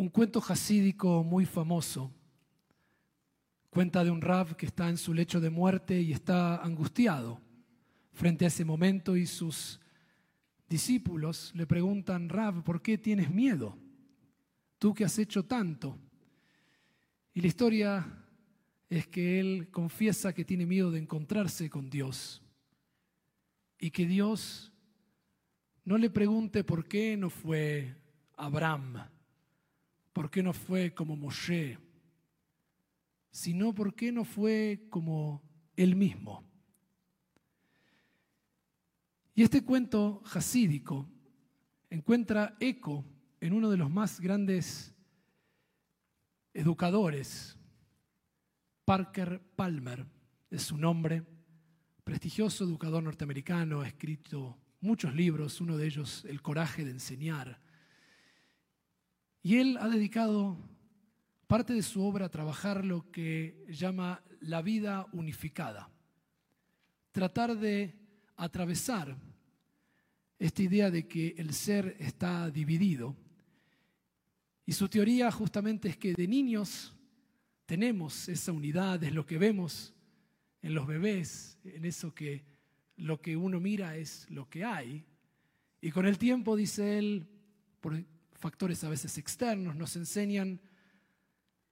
Un cuento jasídico muy famoso cuenta de un rab que está en su lecho de muerte y está angustiado frente a ese momento y sus discípulos le preguntan, Rab, ¿por qué tienes miedo? Tú que has hecho tanto. Y la historia es que él confiesa que tiene miedo de encontrarse con Dios y que Dios no le pregunte por qué no fue Abraham, por qué no fue como Moshe, sino por qué no fue como él mismo. Y este cuento jasídico encuentra eco en uno de los más grandes educadores, Parker Palmer, es su nombre, prestigioso educador norteamericano, ha escrito muchos libros, uno de ellos El coraje de enseñar. Y él ha dedicado parte de su obra a trabajar lo que llama la vida unificada, tratar de atravesar esta idea de que el ser está dividido. Y su teoría justamente es que de niños tenemos esa unidad, es lo que vemos en los bebés, en eso que lo que uno mira es lo que hay. Y con el tiempo, dice él, factores a veces externos, nos enseñan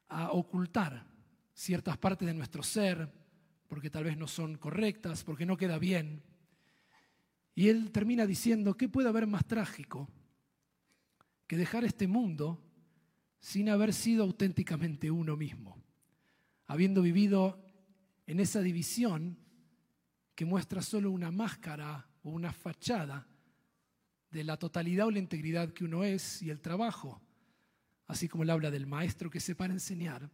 a ocultar ciertas partes de nuestro ser, porque tal vez no son correctas, porque no queda bien. Y él termina diciendo, ¿qué puede haber más trágico que dejar este mundo sin haber sido auténticamente uno mismo? Habiendo vivido en esa división que muestra solo una máscara o una fachada de la totalidad o la integridad que uno es y el trabajo, así como él habla del maestro que se para enseñar,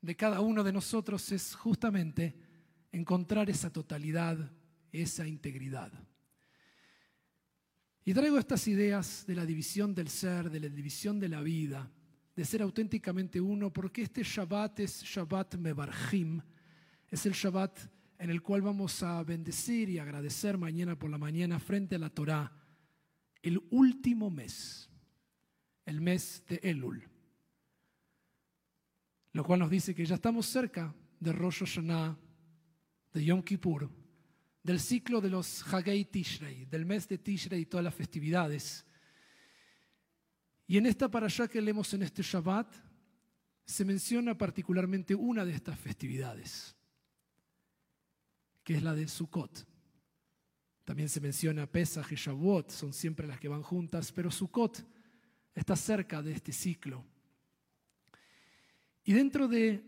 de cada uno de nosotros es justamente encontrar esa totalidad esa integridad. Y traigo estas ideas de la división del ser, de la división de la vida, de ser auténticamente uno, porque este Shabbat es Shabbat Mebarjim, es el Shabbat en el cual vamos a bendecir y agradecer mañana por la mañana frente a la Torá, el último mes, el mes de Elul, lo cual nos dice que ya estamos cerca de Rosh Hashanah, de Yom Kippur, del ciclo de los Hagei Tishrei, del mes de Tishrei y todas las festividades. Y en esta parashá que leemos en este Shabbat, se menciona particularmente una de estas festividades, que es la de Sukkot. También se menciona Pesach y Shavuot, son siempre las que van juntas, pero Sukkot está cerca de este ciclo. Y dentro de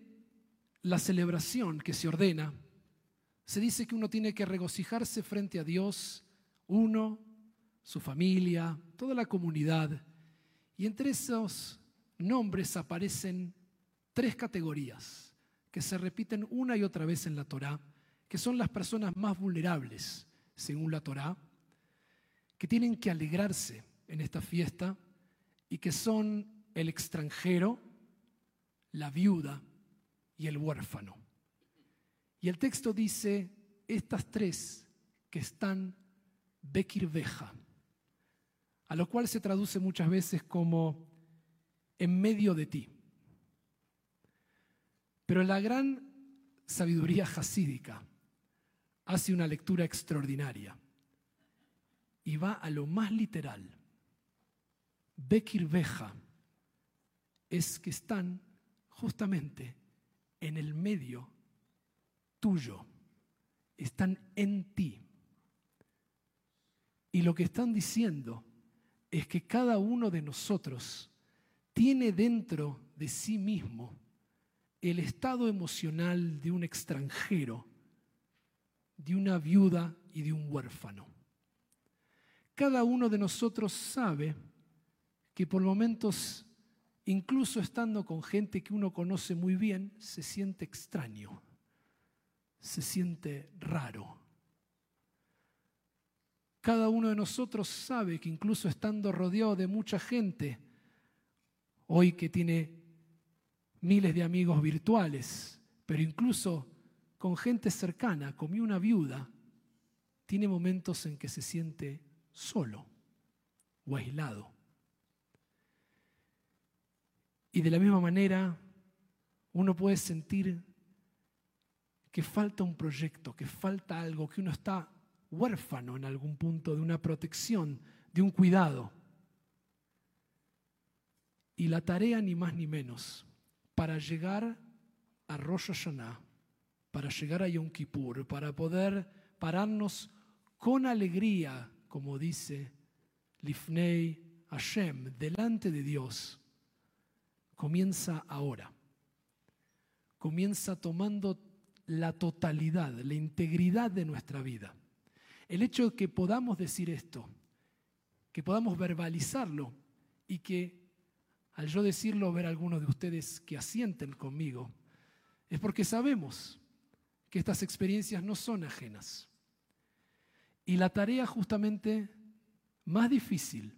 la celebración que se ordena, se dice que uno tiene que regocijarse frente a Dios, uno, su familia, toda la comunidad. Y entre esos nombres aparecen tres categorías que se repiten una y otra vez en la Torá, que son las personas más vulnerables, según la Torá, que tienen que alegrarse en esta fiesta y que son el extranjero, la viuda y el huérfano. Y el texto dice, estas tres que están Bekirveja, a lo cual se traduce muchas veces como en medio de ti. Pero la gran sabiduría jasídica hace una lectura extraordinaria y va a lo más literal. Bekirveja es que están justamente en el medio tuyo, están en ti. Y lo que están diciendo es que cada uno de nosotros tiene dentro de sí mismo el estado emocional de un extranjero, de una viuda y de un huérfano. Cada uno de nosotros sabe que por momentos, incluso estando con gente que uno conoce muy bien, se siente extraño se siente raro. Cada uno de nosotros sabe que incluso estando rodeado de mucha gente, hoy que tiene miles de amigos virtuales, pero incluso con gente cercana, como una viuda, tiene momentos en que se siente solo o aislado. Y de la misma manera, uno puede sentir que falta un proyecto, que falta algo, que uno está huérfano en algún punto de una protección, de un cuidado. Y la tarea, ni más ni menos, para llegar a Rosh Hashanah, para llegar a Yom Kippur, para poder pararnos con alegría, como dice Lifnei Hashem, delante de Dios, comienza ahora. Comienza tomando la totalidad, la integridad de nuestra vida. El hecho de que podamos decir esto, que podamos verbalizarlo y que al yo decirlo ver algunos de ustedes que asienten conmigo, es porque sabemos que estas experiencias no son ajenas. Y la tarea justamente más difícil,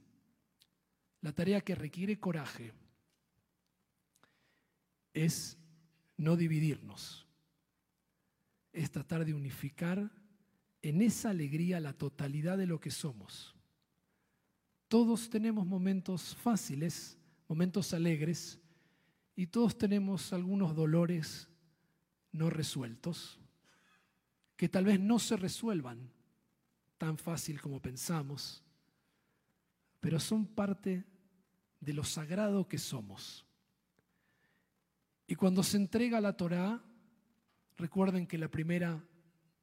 la tarea que requiere coraje, es no dividirnos, es tratar de unificar en esa alegría la totalidad de lo que somos. Todos tenemos momentos fáciles, momentos alegres, y todos tenemos algunos dolores no resueltos, que tal vez no se resuelvan tan fácil como pensamos, pero son parte de lo sagrado que somos. Y cuando se entrega la Torá, recuerden que la primera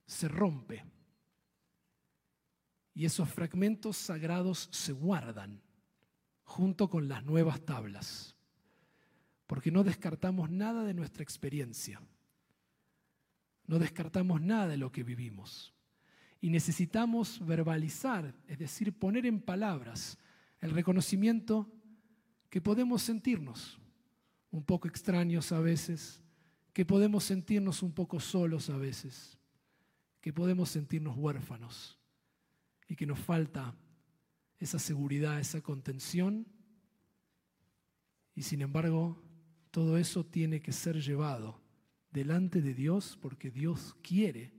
se rompe y esos fragmentos sagrados se guardan junto con las nuevas tablas, porque no descartamos nada de nuestra experiencia, no descartamos nada de lo que vivimos y necesitamos verbalizar, es decir, poner en palabras el reconocimiento que podemos sentirnos un poco extraños a veces, que podemos sentirnos un poco solos a veces, que podemos sentirnos huérfanos y que nos falta esa seguridad, esa contención. Y sin embargo, todo eso tiene que ser llevado delante de Dios porque Dios quiere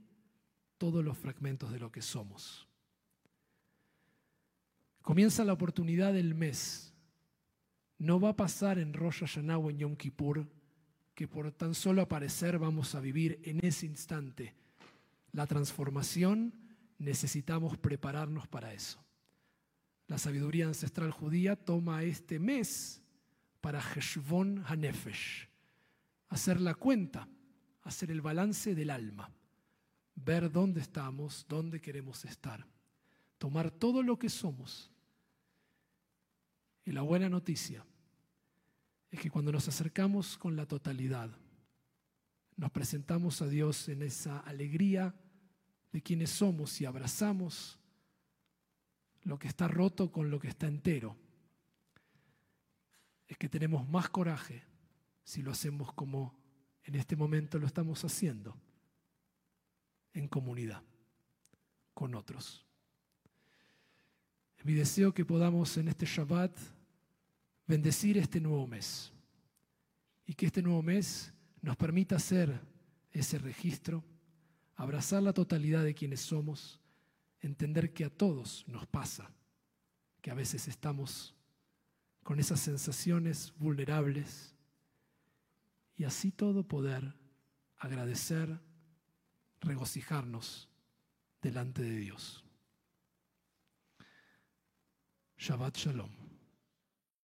todos los fragmentos de lo que somos. Comienza la oportunidad del mes. No va a pasar en Rosh Hashanah o en Yom Kippur que por tan solo aparecer vamos a vivir en ese instante la transformación necesitamos prepararnos para eso. La sabiduría ancestral judía toma este mes para Heshvon Hanefesh, hacer la cuenta, hacer el balance del alma, ver dónde estamos, dónde queremos estar, tomar todo lo que somos. Y la buena noticia es que cuando nos acercamos con la totalidad, nos presentamos a Dios en esa alegría de quienes somos y abrazamos lo que está roto con lo que está entero, es que tenemos más coraje si lo hacemos como en este momento lo estamos haciendo, en comunidad, con otros. Mi deseo que podamos en este Shabbat bendecir este nuevo mes y que este nuevo mes nos permita hacer ese registro abrazar la totalidad de quienes somos, entender que a todos nos pasa, que a veces estamos con esas sensaciones vulnerables y así todo poder agradecer, regocijarnos delante de Dios. Shabbat Shalom.